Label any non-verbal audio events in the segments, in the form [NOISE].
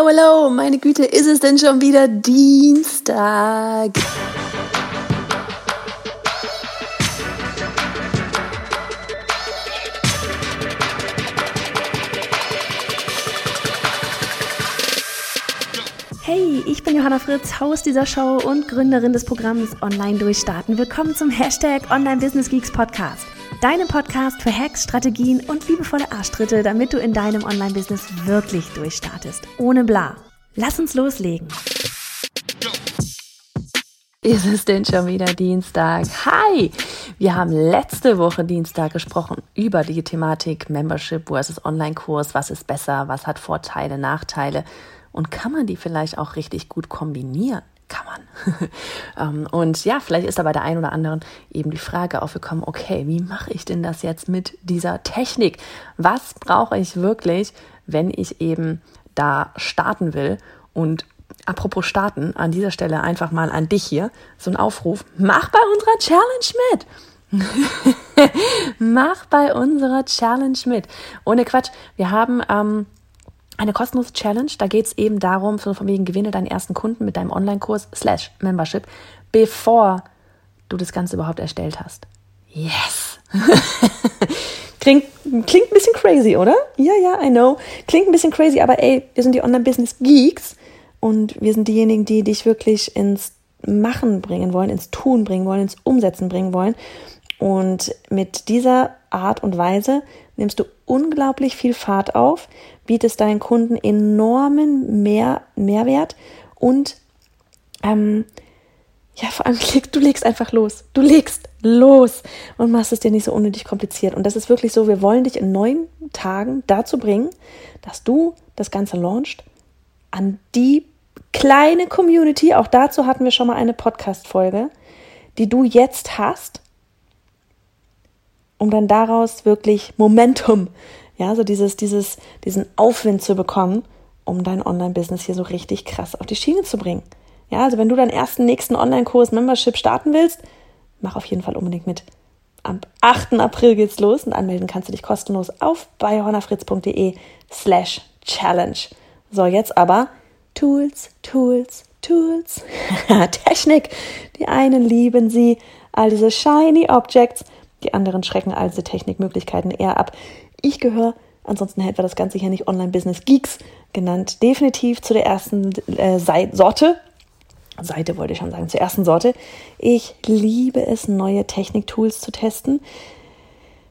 hello, hello, meine Güte, ist es denn schon wieder Dienstag? Hey, ich bin Johanna Fritz, Haus dieser Show und Gründerin des Programms Online Durchstarten. Willkommen zum Hashtag Online Business Geeks Podcast. Deinem Podcast für Hacks, Strategien und liebevolle Arschtritte, damit du in deinem Online-Business wirklich durchstartest. Ohne bla. Lass uns loslegen. Ist es denn schon wieder Dienstag? Hi! Wir haben letzte Woche Dienstag gesprochen über die Thematik Membership versus Online-Kurs. Was ist besser? Was hat Vorteile, Nachteile? Und kann man die vielleicht auch richtig gut kombinieren? Kann man. [LAUGHS] Ähm, und ja, vielleicht ist da bei der einen oder anderen eben die Frage aufgekommen, okay, wie mache ich denn das jetzt mit dieser Technik? Was brauche ich wirklich, wenn ich eben da starten will? Und apropos starten, an dieser Stelle einfach mal an dich hier, so ein Aufruf, mach bei unserer Challenge mit. [LAUGHS] mach bei unserer Challenge mit. Ohne Quatsch, wir haben... Ähm, eine kostenlose Challenge. Da geht es eben darum, von wegen gewinne deinen ersten Kunden mit deinem Online-Kurs slash Membership, bevor du das Ganze überhaupt erstellt hast. Yes! [LAUGHS] klingt, klingt ein bisschen crazy, oder? Ja, ja, I know. Klingt ein bisschen crazy, aber ey, wir sind die Online-Business-Geeks und wir sind diejenigen, die dich wirklich ins Machen bringen wollen, ins Tun bringen wollen, ins Umsetzen bringen wollen. Und mit dieser Art und Weise nimmst du unglaublich viel Fahrt auf, bietest deinen Kunden enormen Mehr, Mehrwert und ähm, ja, vor allem [LAUGHS] du legst einfach los. Du legst los und machst es dir nicht so unnötig kompliziert. Und das ist wirklich so, wir wollen dich in neun Tagen dazu bringen, dass du das Ganze launchst an die kleine Community, auch dazu hatten wir schon mal eine Podcast-Folge, die du jetzt hast, um dann daraus wirklich Momentum, ja, so dieses, dieses, diesen Aufwind zu bekommen, um dein Online-Business hier so richtig krass auf die Schiene zu bringen. Ja, also wenn du deinen ersten, nächsten Online-Kurs Membership starten willst, mach auf jeden Fall unbedingt mit. Am 8. April geht's los und anmelden kannst du dich kostenlos auf bayhornerfritz.de slash challenge. So, jetzt aber Tools, Tools, Tools. [LAUGHS] Technik. Die einen lieben sie, all diese shiny Objects die anderen schrecken all diese Technikmöglichkeiten eher ab. Ich gehöre, ansonsten hätten wir das Ganze hier nicht Online-Business Geeks genannt, definitiv zu der ersten äh, Sorte. Seite wollte ich schon sagen, zur ersten Sorte. Ich liebe es, neue Technik-Tools zu testen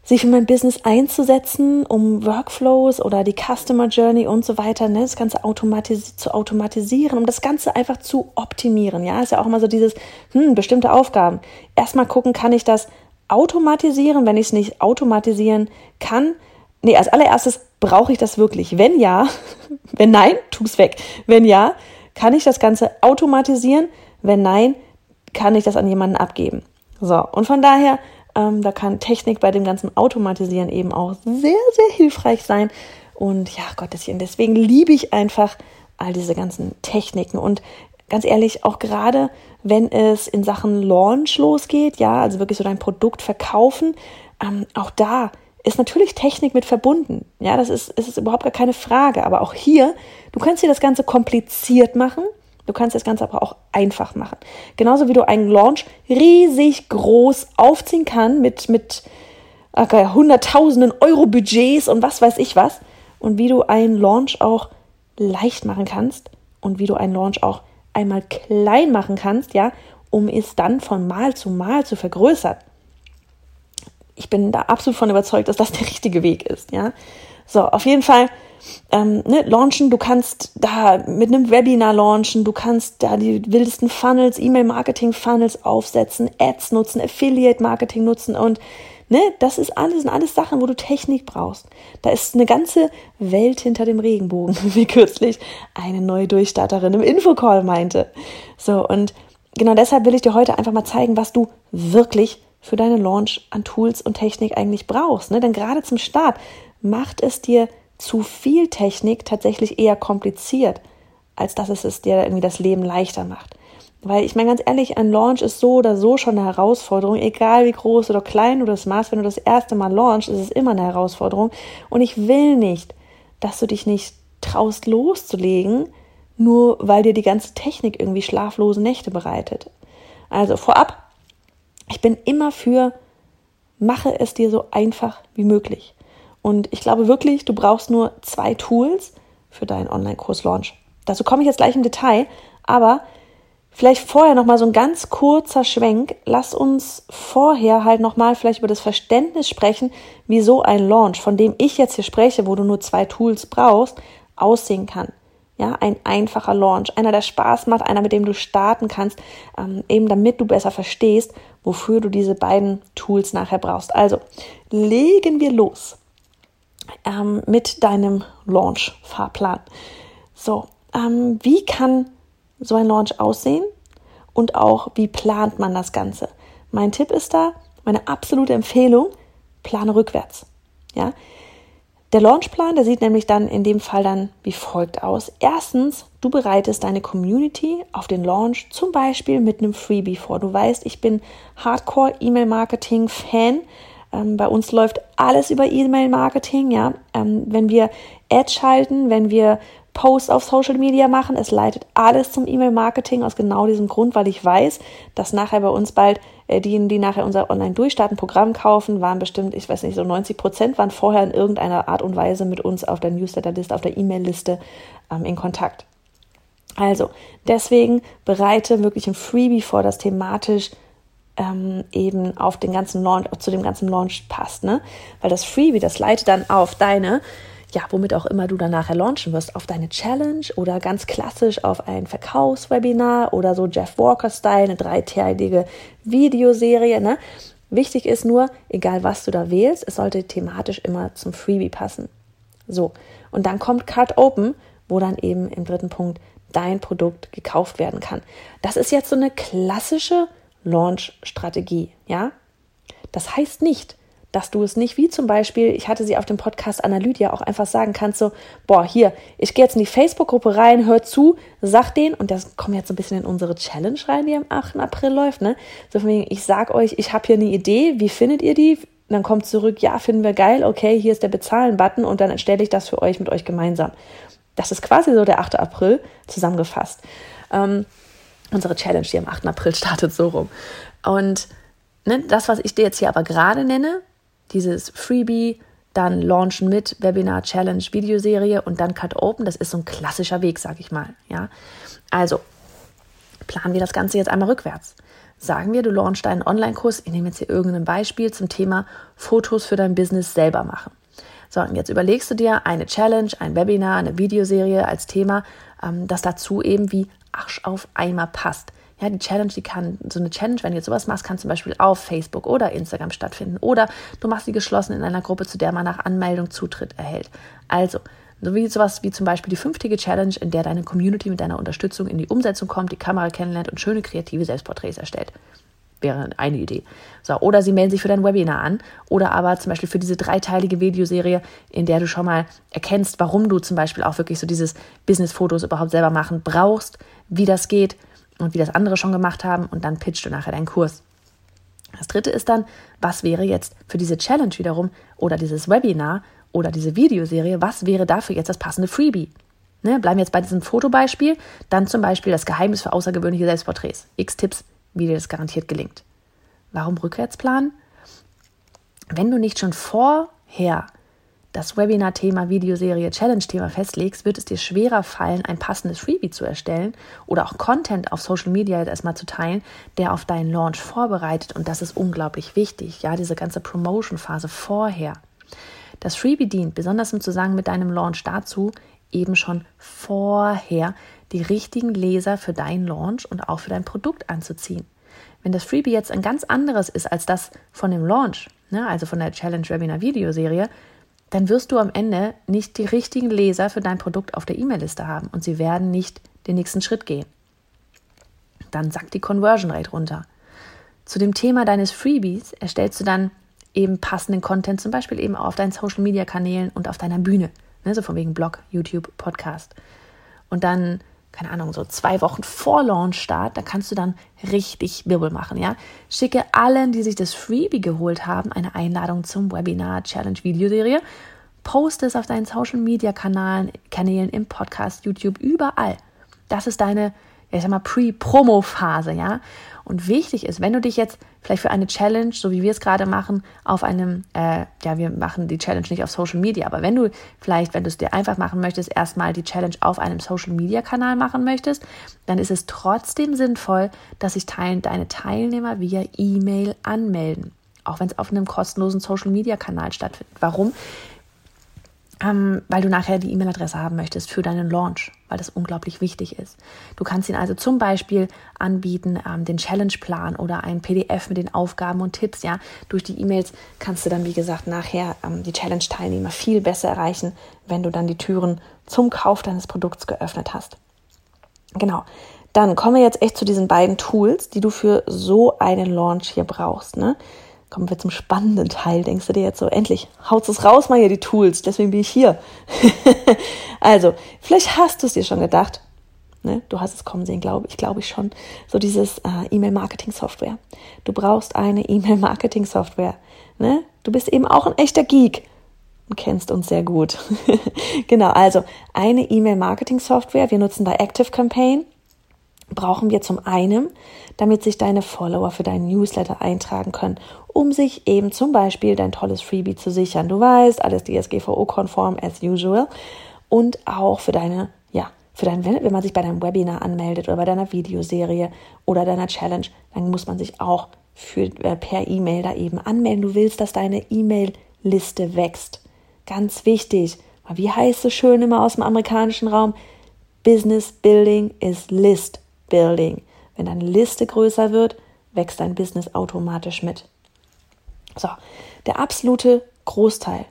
sich in mein Business einzusetzen, um Workflows oder die Customer Journey und so weiter, ne, das Ganze automatis zu automatisieren, um das Ganze einfach zu optimieren. Ja, ist ja auch immer so dieses, hm, bestimmte Aufgaben. Erstmal gucken, kann ich das automatisieren, wenn ich es nicht automatisieren kann? Nee, als allererstes brauche ich das wirklich. Wenn ja, [LAUGHS] wenn nein, tu es weg. Wenn ja, kann ich das Ganze automatisieren? Wenn nein, kann ich das an jemanden abgeben. So, und von daher, ähm, da kann Technik bei dem ganzen Automatisieren eben auch sehr, sehr hilfreich sein. Und ja, Gotteschen, deswegen liebe ich einfach all diese ganzen Techniken. Und ganz ehrlich, auch gerade wenn es in Sachen Launch losgeht, ja, also wirklich so dein Produkt verkaufen, ähm, auch da ist natürlich Technik mit verbunden. Ja, das ist, ist überhaupt gar keine Frage. Aber auch hier, du kannst dir das Ganze kompliziert machen. Du kannst das Ganze aber auch einfach machen. Genauso wie du einen Launch riesig groß aufziehen kann mit, mit okay, hunderttausenden Euro Budgets und was weiß ich was. Und wie du einen Launch auch leicht machen kannst und wie du einen Launch auch einmal klein machen kannst, ja, um es dann von Mal zu Mal zu vergrößern. Ich bin da absolut von überzeugt, dass das der richtige Weg ist, ja. So, auf jeden Fall ähm, ne, launchen, du kannst da mit einem Webinar launchen, du kannst da die wildesten Funnels, E-Mail-Marketing-Funnels aufsetzen, Ads nutzen, Affiliate-Marketing nutzen und Ne, das ist alles, sind alles Sachen, wo du Technik brauchst. Da ist eine ganze Welt hinter dem Regenbogen, [LAUGHS] wie kürzlich eine neue Durchstarterin im Infocall meinte. So, und genau deshalb will ich dir heute einfach mal zeigen, was du wirklich für deine Launch an Tools und Technik eigentlich brauchst. Ne? Denn gerade zum Start macht es dir zu viel Technik tatsächlich eher kompliziert, als dass es es dir irgendwie das Leben leichter macht. Weil ich meine ganz ehrlich, ein Launch ist so oder so schon eine Herausforderung, egal wie groß oder klein du das machst. Wenn du das erste Mal launchst, ist es immer eine Herausforderung. Und ich will nicht, dass du dich nicht traust loszulegen, nur weil dir die ganze Technik irgendwie schlaflose Nächte bereitet. Also vorab, ich bin immer für, mache es dir so einfach wie möglich. Und ich glaube wirklich, du brauchst nur zwei Tools für deinen Online-Kurs-Launch. Dazu komme ich jetzt gleich im Detail, aber vielleicht vorher noch mal so ein ganz kurzer Schwenk. Lass uns vorher halt noch mal vielleicht über das Verständnis sprechen, wie so ein Launch, von dem ich jetzt hier spreche, wo du nur zwei Tools brauchst, aussehen kann. Ja, ein einfacher Launch, einer, der Spaß macht, einer, mit dem du starten kannst, ähm, eben damit du besser verstehst, wofür du diese beiden Tools nachher brauchst. Also legen wir los ähm, mit deinem Launch-Fahrplan. So, ähm, wie kann so ein Launch aussehen und auch wie plant man das Ganze? Mein Tipp ist da, meine absolute Empfehlung, plane rückwärts. Ja, der Launchplan, der sieht nämlich dann in dem Fall dann wie folgt aus. Erstens, du bereitest deine Community auf den Launch zum Beispiel mit einem Freebie vor. Du weißt, ich bin Hardcore E-Mail-Marketing-Fan. Ähm, bei uns läuft alles über E-Mail-Marketing. Ja, ähm, wenn wir Ads schalten, wenn wir Posts auf Social Media machen, es leitet alles zum E-Mail-Marketing aus genau diesem Grund, weil ich weiß, dass nachher bei uns bald äh, diejenigen, die nachher unser Online-Durchstarten-Programm kaufen, waren bestimmt, ich weiß nicht, so 90 Prozent waren vorher in irgendeiner Art und Weise mit uns auf der Newsletter-Liste, auf der E-Mail-Liste ähm, in Kontakt. Also, deswegen bereite wirklich ein Freebie vor, das thematisch ähm, eben auf den ganzen Launch, zu dem ganzen Launch passt, ne? Weil das Freebie, das leitet dann auf deine ja, womit auch immer du dann nachher launchen wirst, auf deine Challenge oder ganz klassisch auf ein Verkaufswebinar oder so Jeff Walker-Style, eine dreiteilige Videoserie. Ne? Wichtig ist nur, egal was du da wählst, es sollte thematisch immer zum Freebie passen. So, und dann kommt Card Open, wo dann eben im dritten Punkt dein Produkt gekauft werden kann. Das ist jetzt so eine klassische Launch-Strategie, ja? Das heißt nicht, dass du es nicht wie zum Beispiel, ich hatte sie auf dem Podcast Analytia auch einfach sagen kannst, so, boah, hier, ich gehe jetzt in die Facebook-Gruppe rein, hör zu, sag den, und das kommt jetzt so ein bisschen in unsere Challenge rein, die am 8. April läuft, ne? So von wegen, ich sag euch, ich habe hier eine Idee, wie findet ihr die? dann kommt zurück, ja, finden wir geil, okay, hier ist der Bezahlen-Button und dann erstelle ich das für euch mit euch gemeinsam. Das ist quasi so der 8. April zusammengefasst. Ähm, unsere Challenge, die am 8. April startet, so rum. Und ne, das, was ich dir jetzt hier aber gerade nenne, dieses Freebie, dann launchen mit Webinar Challenge Videoserie und dann Cut Open. Das ist so ein klassischer Weg, sag ich mal. Ja, also planen wir das Ganze jetzt einmal rückwärts. Sagen wir, du launchst deinen Online-Kurs. Ich nehme jetzt hier irgendein Beispiel zum Thema Fotos für dein Business selber machen. So, und jetzt überlegst du dir eine Challenge, ein Webinar, eine Videoserie als Thema, ähm, das dazu eben wie Arsch auf Eimer passt. Ja, die Challenge, die kann, so eine Challenge, wenn du jetzt sowas machst, kann zum Beispiel auf Facebook oder Instagram stattfinden. Oder du machst sie geschlossen in einer Gruppe, zu der man nach Anmeldung Zutritt erhält. Also, so wie sowas wie zum Beispiel die fünftige Challenge, in der deine Community mit deiner Unterstützung in die Umsetzung kommt, die Kamera kennenlernt und schöne kreative Selbstporträts erstellt. Wäre eine Idee. So, oder sie melden sich für dein Webinar an. Oder aber zum Beispiel für diese dreiteilige Videoserie, in der du schon mal erkennst, warum du zum Beispiel auch wirklich so dieses Business-Fotos überhaupt selber machen brauchst, wie das geht, und wie das andere schon gemacht haben und dann pitchst du nachher deinen Kurs. Das dritte ist dann, was wäre jetzt für diese Challenge wiederum oder dieses Webinar oder diese Videoserie, was wäre dafür jetzt das passende Freebie? Ne, bleiben wir jetzt bei diesem Fotobeispiel, dann zum Beispiel das Geheimnis für außergewöhnliche Selbstporträts. X Tipps, wie dir das garantiert gelingt. Warum rückwärts planen? Wenn du nicht schon vorher das Webinar-Thema, Videoserie, Challenge-Thema festlegst, wird es dir schwerer fallen, ein passendes Freebie zu erstellen oder auch Content auf Social Media jetzt erstmal zu teilen, der auf deinen Launch vorbereitet. Und das ist unglaublich wichtig, ja, diese ganze Promotion-Phase vorher. Das Freebie dient, besonders im Zusammenhang mit deinem Launch, dazu, eben schon vorher die richtigen Leser für deinen Launch und auch für dein Produkt anzuziehen. Wenn das Freebie jetzt ein ganz anderes ist als das von dem Launch, ne, also von der Challenge Webinar Videoserie, dann wirst du am Ende nicht die richtigen Leser für dein Produkt auf der E-Mail-Liste haben und sie werden nicht den nächsten Schritt gehen. Dann sackt die Conversion Rate runter. Zu dem Thema deines Freebies erstellst du dann eben passenden Content, zum Beispiel eben auf deinen Social Media Kanälen und auf deiner Bühne, ne, so von wegen Blog, YouTube, Podcast. Und dann keine Ahnung, so zwei Wochen vor Launchstart, da kannst du dann richtig Wirbel machen, ja. Schicke allen, die sich das Freebie geholt haben, eine Einladung zum Webinar Challenge Videoserie, Poste es auf deinen Social Media Kanälen, Kanälen, im Podcast, YouTube, überall. Das ist deine, ich sag mal, Pre-Promo-Phase, ja. Und wichtig ist, wenn du dich jetzt vielleicht für eine Challenge, so wie wir es gerade machen, auf einem, äh, ja, wir machen die Challenge nicht auf Social Media, aber wenn du vielleicht, wenn du es dir einfach machen möchtest, erstmal die Challenge auf einem Social Media Kanal machen möchtest, dann ist es trotzdem sinnvoll, dass sich teilen, deine Teilnehmer via E-Mail anmelden. Auch wenn es auf einem kostenlosen Social Media Kanal stattfindet. Warum? ähm, weil du nachher die E-Mail-Adresse haben möchtest für deinen Launch, weil das unglaublich wichtig ist. Du kannst ihn also zum Beispiel anbieten, ähm, den Challenge-Plan oder ein PDF mit den Aufgaben und Tipps. Ja, durch die E-Mails kannst du dann, wie gesagt, nachher ähm, die Challenge-Teilnehmer viel besser erreichen, wenn du dann die Türen zum Kauf deines Produkts geöffnet hast. Genau. Dann kommen wir jetzt echt zu diesen beiden Tools, die du für so einen Launch hier brauchst. Ne? Kommen wir zum spannenden Teil. Denkst du dir jetzt so, endlich, haut es raus mal hier die Tools, deswegen bin ich hier. [LAUGHS] also, vielleicht hast du es dir schon gedacht. Ne? Du hast es kommen sehen, glaube ich, glaube ich schon. So dieses äh, E-Mail-Marketing-Software. Du brauchst eine E-Mail-Marketing-Software. Ne? Du bist eben auch ein echter Geek und kennst uns sehr gut. [LAUGHS] genau, also eine E-Mail-Marketing-Software. Wir nutzen da Active Campaign brauchen wir zum einen, damit sich deine Follower für deinen Newsletter eintragen können, um sich eben zum Beispiel dein tolles Freebie zu sichern. Du weißt, alles DSGVO-konform as usual und auch für deine, ja, für dein, wenn man sich bei deinem Webinar anmeldet oder bei deiner Videoserie oder deiner Challenge, dann muss man sich auch für, äh, per E-Mail da eben anmelden. Du willst, dass deine E-Mail-Liste wächst. Ganz wichtig. Wie heißt es schön immer aus dem amerikanischen Raum? Business Building is List Building. Wenn deine Liste größer wird, wächst dein Business automatisch mit. So, der absolute Großteil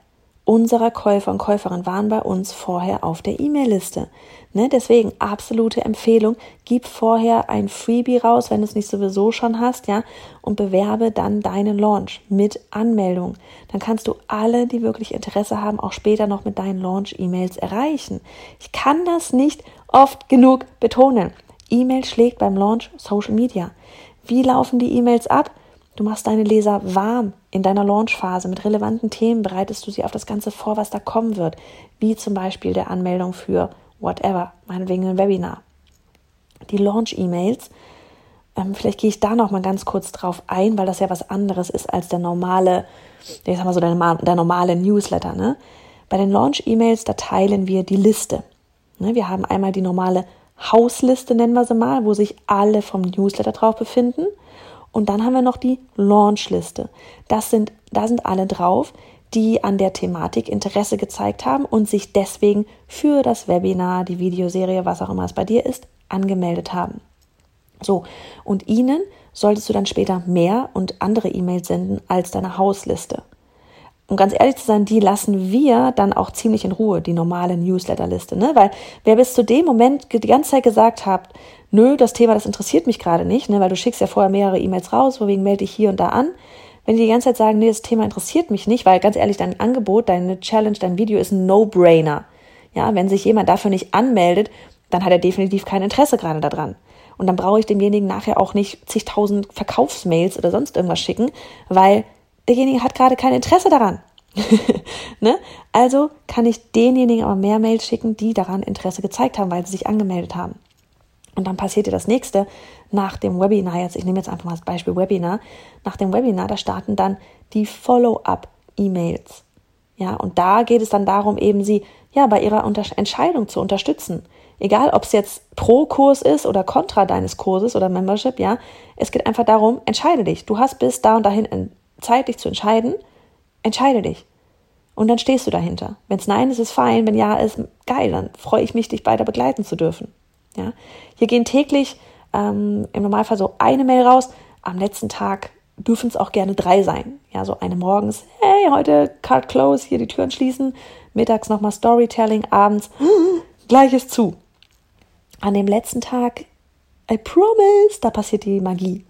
unserer Käufer und Käuferinnen waren bei uns vorher auf der E-Mail-Liste. Ne, deswegen absolute Empfehlung, gib vorher ein Freebie raus, wenn du es nicht sowieso schon hast, ja, und bewerbe dann deinen Launch mit Anmeldung. Dann kannst du alle, die wirklich Interesse haben, auch später noch mit deinen Launch-E-Mails erreichen. Ich kann das nicht oft genug betonen. E-Mail schlägt beim Launch Social Media. Wie laufen die E-Mails ab? Du machst deine Leser warm in deiner Launchphase. Mit relevanten Themen bereitest du sie auf das Ganze vor, was da kommen wird. Wie zum Beispiel der Anmeldung für whatever, meinetwegen ein Webinar. Die Launch-E-Mails, ähm, vielleicht gehe ich da noch mal ganz kurz drauf ein, weil das ja was anderes ist als der normale, ich sag mal so, der, der normale Newsletter. Ne? Bei den Launch-E-Mails, da teilen wir die Liste. Ne? Wir haben einmal die normale Hausliste, nennen wir sie mal, wo sich alle vom Newsletter drauf befinden. Und dann haben wir noch die Launchliste. Das sind, da sind alle drauf, die an der Thematik Interesse gezeigt haben und sich deswegen für das Webinar, die Videoserie, was auch immer es bei dir ist, angemeldet haben. So, und ihnen solltest du dann später mehr und andere E-Mails senden als deine Hausliste um ganz ehrlich zu sein, die lassen wir dann auch ziemlich in Ruhe, die normale Newsletterliste, ne? Weil wer bis zu dem Moment die ganze Zeit gesagt hat, nö, das Thema, das interessiert mich gerade nicht, ne? Weil du schickst ja vorher mehrere E-Mails raus, wegen melde ich hier und da an. Wenn die die ganze Zeit sagen, nee, das Thema interessiert mich nicht, weil ganz ehrlich, dein Angebot, deine Challenge, dein Video ist ein No-Brainer. Ja, wenn sich jemand dafür nicht anmeldet, dann hat er definitiv kein Interesse gerade daran. Und dann brauche ich demjenigen nachher auch nicht zigtausend Verkaufsmails oder sonst irgendwas schicken, weil derjenige hat gerade kein Interesse daran. [LAUGHS] ne? Also kann ich denjenigen aber mehr Mails schicken, die daran Interesse gezeigt haben, weil sie sich angemeldet haben. Und dann passiert dir das nächste nach dem Webinar. Jetzt, ich nehme jetzt einfach mal das Beispiel Webinar. Nach dem Webinar, da starten dann die Follow-up-E-Mails. Ja, und da geht es dann darum, eben sie ja bei ihrer Unter Entscheidung zu unterstützen. Egal, ob es jetzt pro Kurs ist oder kontra deines Kurses oder Membership, ja. Es geht einfach darum, entscheide dich. Du hast bis da und dahin Zeit, dich zu entscheiden. Entscheide dich. Und dann stehst du dahinter. Wenn es nein ist, ist fein. Wenn ja ist, geil. Dann freue ich mich, dich weiter begleiten zu dürfen. Ja? Hier gehen täglich ähm, im Normalfall so eine Mail raus. Am letzten Tag dürfen es auch gerne drei sein. Ja, so eine morgens, hey, heute Card Close, hier die Türen schließen. Mittags nochmal Storytelling, abends, [GASPS] gleiches zu. An dem letzten Tag, I promise, da passiert die Magie.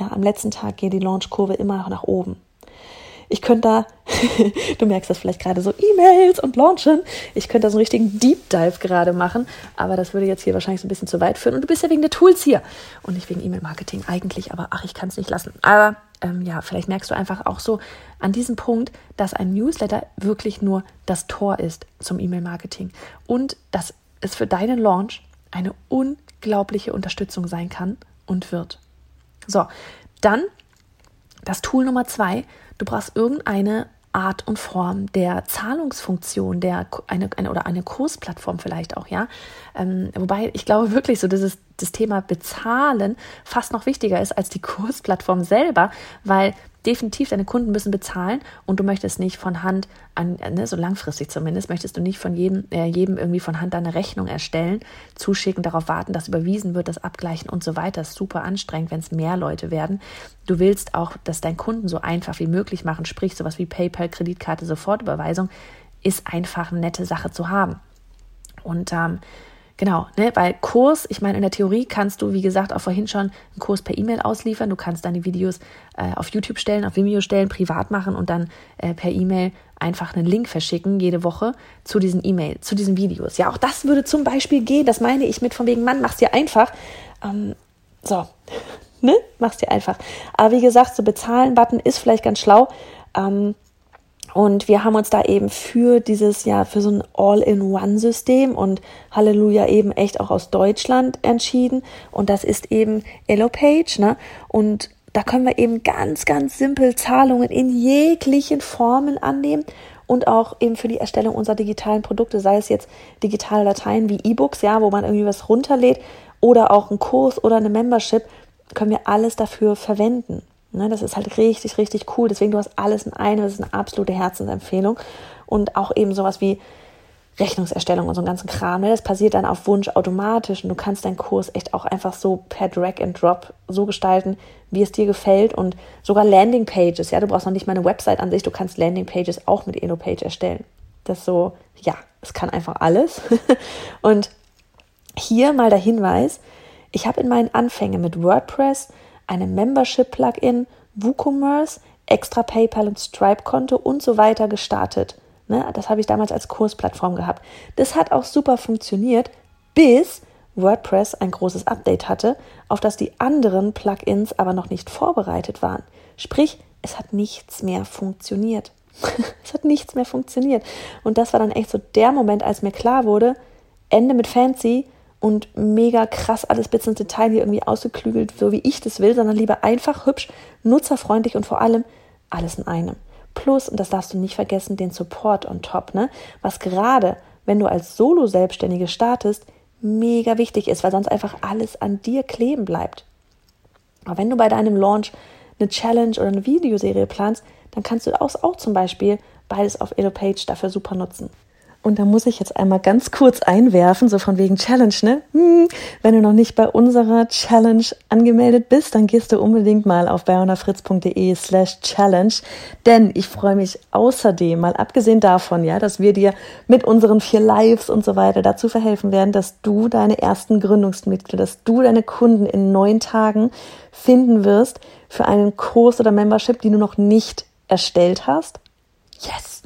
Ja, am letzten Tag geht die Launchkurve immer nach oben. Ich könnte da, [LAUGHS] du merkst das vielleicht gerade so, E-Mails und Launchen. Ich könnte da so einen richtigen Deep Dive gerade machen, aber das würde jetzt hier wahrscheinlich so ein bisschen zu weit führen. Und du bist ja wegen der Tools hier und nicht wegen E-Mail-Marketing eigentlich, aber ach, ich kann es nicht lassen. Aber ähm, ja, vielleicht merkst du einfach auch so an diesem Punkt, dass ein Newsletter wirklich nur das Tor ist zum E-Mail-Marketing und dass es für deinen Launch eine unglaubliche Unterstützung sein kann und wird. So, dann das Tool Nummer zwei. Du brauchst irgendeine Art und Form der Zahlungsfunktion, der eine, eine oder eine Kursplattform vielleicht auch, ja. Ähm, wobei ich glaube wirklich so, dass es, das Thema Bezahlen fast noch wichtiger ist als die [LAUGHS] Kursplattform selber, weil definitiv deine Kunden müssen bezahlen und du möchtest nicht von Hand an, ne, so langfristig zumindest, möchtest du nicht von jedem, äh, jedem irgendwie von Hand eine Rechnung erstellen, zuschicken, darauf warten, dass überwiesen wird, das abgleichen und so weiter. Ist super anstrengend, wenn es mehr Leute werden. Du willst auch, dass dein Kunden so einfach wie möglich machen, sprich sowas wie PayPal, Kreditkarte, Sofortüberweisung, ist einfach eine nette Sache zu haben. Und ähm, Genau, ne, weil Kurs, ich meine, in der Theorie kannst du, wie gesagt, auch vorhin schon einen Kurs per E-Mail ausliefern. Du kannst deine Videos äh, auf YouTube stellen, auf Vimeo stellen, privat machen und dann äh, per E-Mail einfach einen Link verschicken jede Woche zu diesen E-Mail, zu diesen Videos. Ja, auch das würde zum Beispiel gehen. Das meine ich mit von wegen, Mann, mach's dir einfach. Ähm, so, [LAUGHS] ne, mach's dir einfach. Aber wie gesagt, so bezahlen-Button ist vielleicht ganz schlau. Ähm, und wir haben uns da eben für dieses Jahr, für so ein All-in-One-System und Halleluja eben echt auch aus Deutschland entschieden. Und das ist eben EloPage, ne? Und da können wir eben ganz, ganz simpel Zahlungen in jeglichen Formen annehmen und auch eben für die Erstellung unserer digitalen Produkte, sei es jetzt digitale Dateien wie E-Books, ja, wo man irgendwie was runterlädt oder auch ein Kurs oder eine Membership, können wir alles dafür verwenden. Ne, das ist halt richtig, richtig cool. Deswegen, du hast alles in einem. Das ist eine absolute Herzensempfehlung. Und auch eben sowas wie Rechnungserstellung und so einen ganzen Kram. Ne? Das passiert dann auf Wunsch automatisch. Und du kannst deinen Kurs echt auch einfach so per Drag and Drop so gestalten, wie es dir gefällt. Und sogar Landingpages. Ja, du brauchst noch nicht mal eine Website an sich. Du kannst Landingpages auch mit EloPage erstellen. Das so, ja, es kann einfach alles. [LAUGHS] und hier mal der Hinweis. Ich habe in meinen Anfängen mit WordPress einem Membership-Plugin, WooCommerce, extra PayPal und Stripe-Konto und so weiter gestartet. Ne, das habe ich damals als Kursplattform gehabt. Das hat auch super funktioniert, bis WordPress ein großes Update hatte, auf das die anderen Plugins aber noch nicht vorbereitet waren. Sprich, es hat nichts mehr funktioniert. [LAUGHS] es hat nichts mehr funktioniert. Und das war dann echt so der Moment, als mir klar wurde, Ende mit Fancy, und mega krass alles bis ins Detail hier irgendwie ausgeklügelt, so wie ich das will, sondern lieber einfach hübsch, nutzerfreundlich und vor allem alles in einem. Plus, und das darfst du nicht vergessen, den Support on top, ne? Was gerade, wenn du als Solo-Selbstständige startest, mega wichtig ist, weil sonst einfach alles an dir kleben bleibt. Aber wenn du bei deinem Launch eine Challenge oder eine Videoserie planst, dann kannst du auch, auch zum Beispiel beides auf EloPage dafür super nutzen. Und da muss ich jetzt einmal ganz kurz einwerfen, so von wegen Challenge, ne? Hm, wenn du noch nicht bei unserer Challenge angemeldet bist, dann gehst du unbedingt mal auf bayonafritz.de slash challenge. Denn ich freue mich außerdem, mal abgesehen davon, ja, dass wir dir mit unseren vier Lives und so weiter dazu verhelfen werden, dass du deine ersten Gründungsmitglieder, dass du deine Kunden in neun Tagen finden wirst für einen Kurs oder Membership, die du noch nicht erstellt hast. Yes!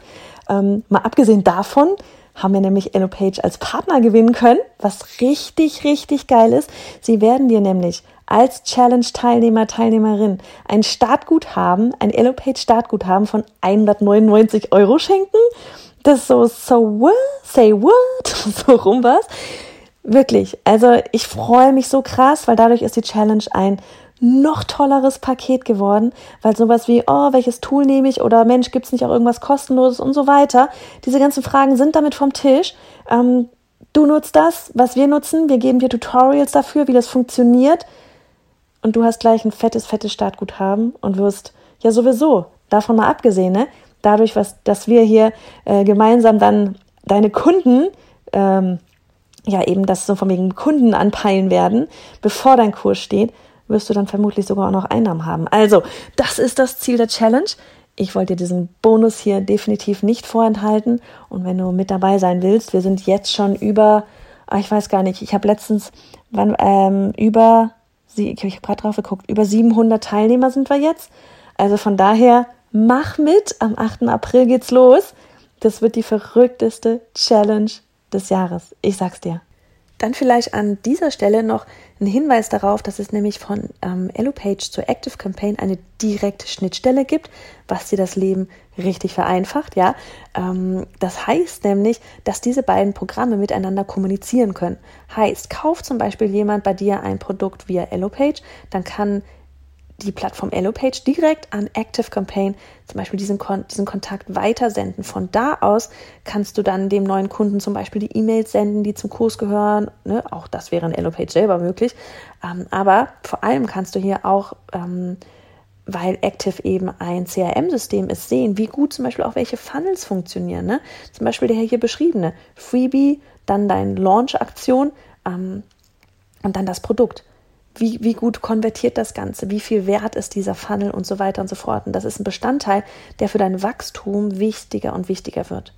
Ähm, mal abgesehen davon haben wir nämlich EloPage als Partner gewinnen können, was richtig, richtig geil ist. Sie werden dir nämlich als Challenge-Teilnehmer, Teilnehmerin ein Startguthaben, ein EloPage Startguthaben von 199 Euro schenken. Das ist so, so what? Say what? [LAUGHS] So rum was. Wirklich. Also ich freue mich so krass, weil dadurch ist die Challenge ein noch tolleres Paket geworden, weil sowas wie, oh, welches Tool nehme ich oder Mensch, gibt es nicht auch irgendwas kostenloses und so weiter. Diese ganzen Fragen sind damit vom Tisch. Ähm, du nutzt das, was wir nutzen. Wir geben dir Tutorials dafür, wie das funktioniert. Und du hast gleich ein fettes, fettes Startguthaben und wirst ja sowieso, davon mal abgesehen, ne, dadurch, was, dass wir hier äh, gemeinsam dann deine Kunden ähm, ja eben das so von wegen Kunden anpeilen werden, bevor dein Kurs steht, wirst du dann vermutlich sogar auch noch Einnahmen haben. Also, das ist das Ziel der Challenge. Ich wollte dir diesen Bonus hier definitiv nicht vorenthalten. Und wenn du mit dabei sein willst, wir sind jetzt schon über, ah, ich weiß gar nicht, ich habe letztens wann, ähm, über, ich habe gerade drauf geguckt, über 700 Teilnehmer sind wir jetzt. Also von daher, mach mit. Am 8. April geht's los. Das wird die verrückteste Challenge des Jahres. Ich sag's dir. Dann vielleicht an dieser Stelle noch ein Hinweis darauf, dass es nämlich von ähm, EloPage zu Active Campaign eine direkte Schnittstelle gibt, was dir das Leben richtig vereinfacht. Ja, ähm, das heißt nämlich, dass diese beiden Programme miteinander kommunizieren können. Heißt, kauft zum Beispiel jemand bei dir ein Produkt via EloPage, dann kann die Plattform EloPage direkt an Active Campaign zum Beispiel diesen, Kon diesen Kontakt weitersenden. Von da aus kannst du dann dem neuen Kunden zum Beispiel die E-Mails senden, die zum Kurs gehören. Ne? Auch das wäre in EloPage selber möglich. Ähm, aber vor allem kannst du hier auch, ähm, weil Active eben ein CRM-System ist, sehen, wie gut zum Beispiel auch welche Funnels funktionieren. Ne? Zum Beispiel der hier beschriebene Freebie, dann deine Launch-Aktion ähm, und dann das Produkt wie, wie gut konvertiert das Ganze, wie viel wert ist dieser Funnel und so weiter und so fort. Und das ist ein Bestandteil, der für dein Wachstum wichtiger und wichtiger wird.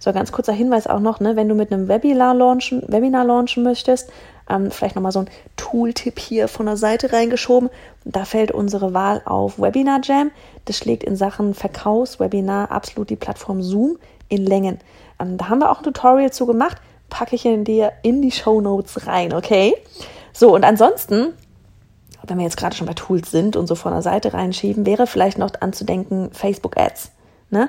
So, ganz kurzer Hinweis auch noch, ne, wenn du mit einem Webinar launchen, Webinar launchen möchtest, ähm, vielleicht nochmal so ein Tooltip hier von der Seite reingeschoben. Da fällt unsere Wahl auf Webinar Jam. Das schlägt in Sachen Verkaufswebinar absolut die Plattform Zoom in Längen. Ähm, da haben wir auch ein Tutorial zu gemacht. Packe ich in dir in die Show Notes rein, okay? So, und ansonsten, wenn wir jetzt gerade schon bei Tools sind und so von der Seite reinschieben, wäre vielleicht noch anzudenken, Facebook Ads. Ne?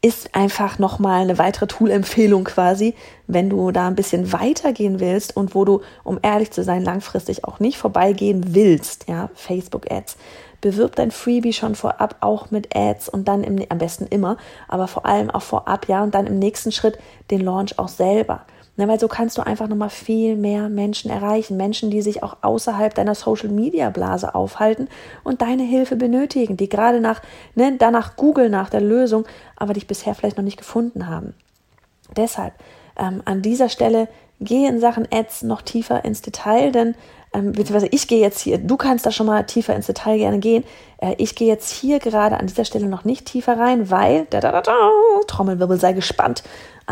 Ist einfach nochmal eine weitere Tool-Empfehlung quasi, wenn du da ein bisschen weitergehen willst und wo du, um ehrlich zu sein, langfristig auch nicht vorbeigehen willst, ja, Facebook Ads. Bewirb dein Freebie schon vorab auch mit Ads und dann im, am besten immer, aber vor allem auch vorab, ja, und dann im nächsten Schritt den Launch auch selber. Ne, weil so kannst du einfach nochmal viel mehr Menschen erreichen. Menschen, die sich auch außerhalb deiner Social Media Blase aufhalten und deine Hilfe benötigen, die gerade nach, ne, danach googeln nach der Lösung, aber dich bisher vielleicht noch nicht gefunden haben. Deshalb ähm, an dieser Stelle gehe in Sachen Ads noch tiefer ins Detail, denn ähm, beziehungsweise ich gehe jetzt hier, du kannst da schon mal tiefer ins Detail gerne gehen. Äh, ich gehe jetzt hier gerade an dieser Stelle noch nicht tiefer rein, weil, da, da, da, da, Trommelwirbel sei gespannt,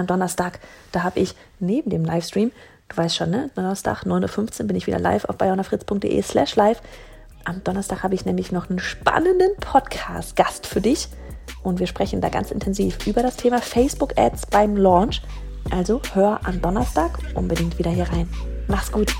am Donnerstag, da habe ich neben dem Livestream, du weißt schon, ne, Donnerstag 9.15 Uhr bin ich wieder live auf bayonafritz.de slash live. Am Donnerstag habe ich nämlich noch einen spannenden Podcast-Gast für dich und wir sprechen da ganz intensiv über das Thema Facebook Ads beim Launch. Also hör am Donnerstag unbedingt wieder hier rein. Mach's gut.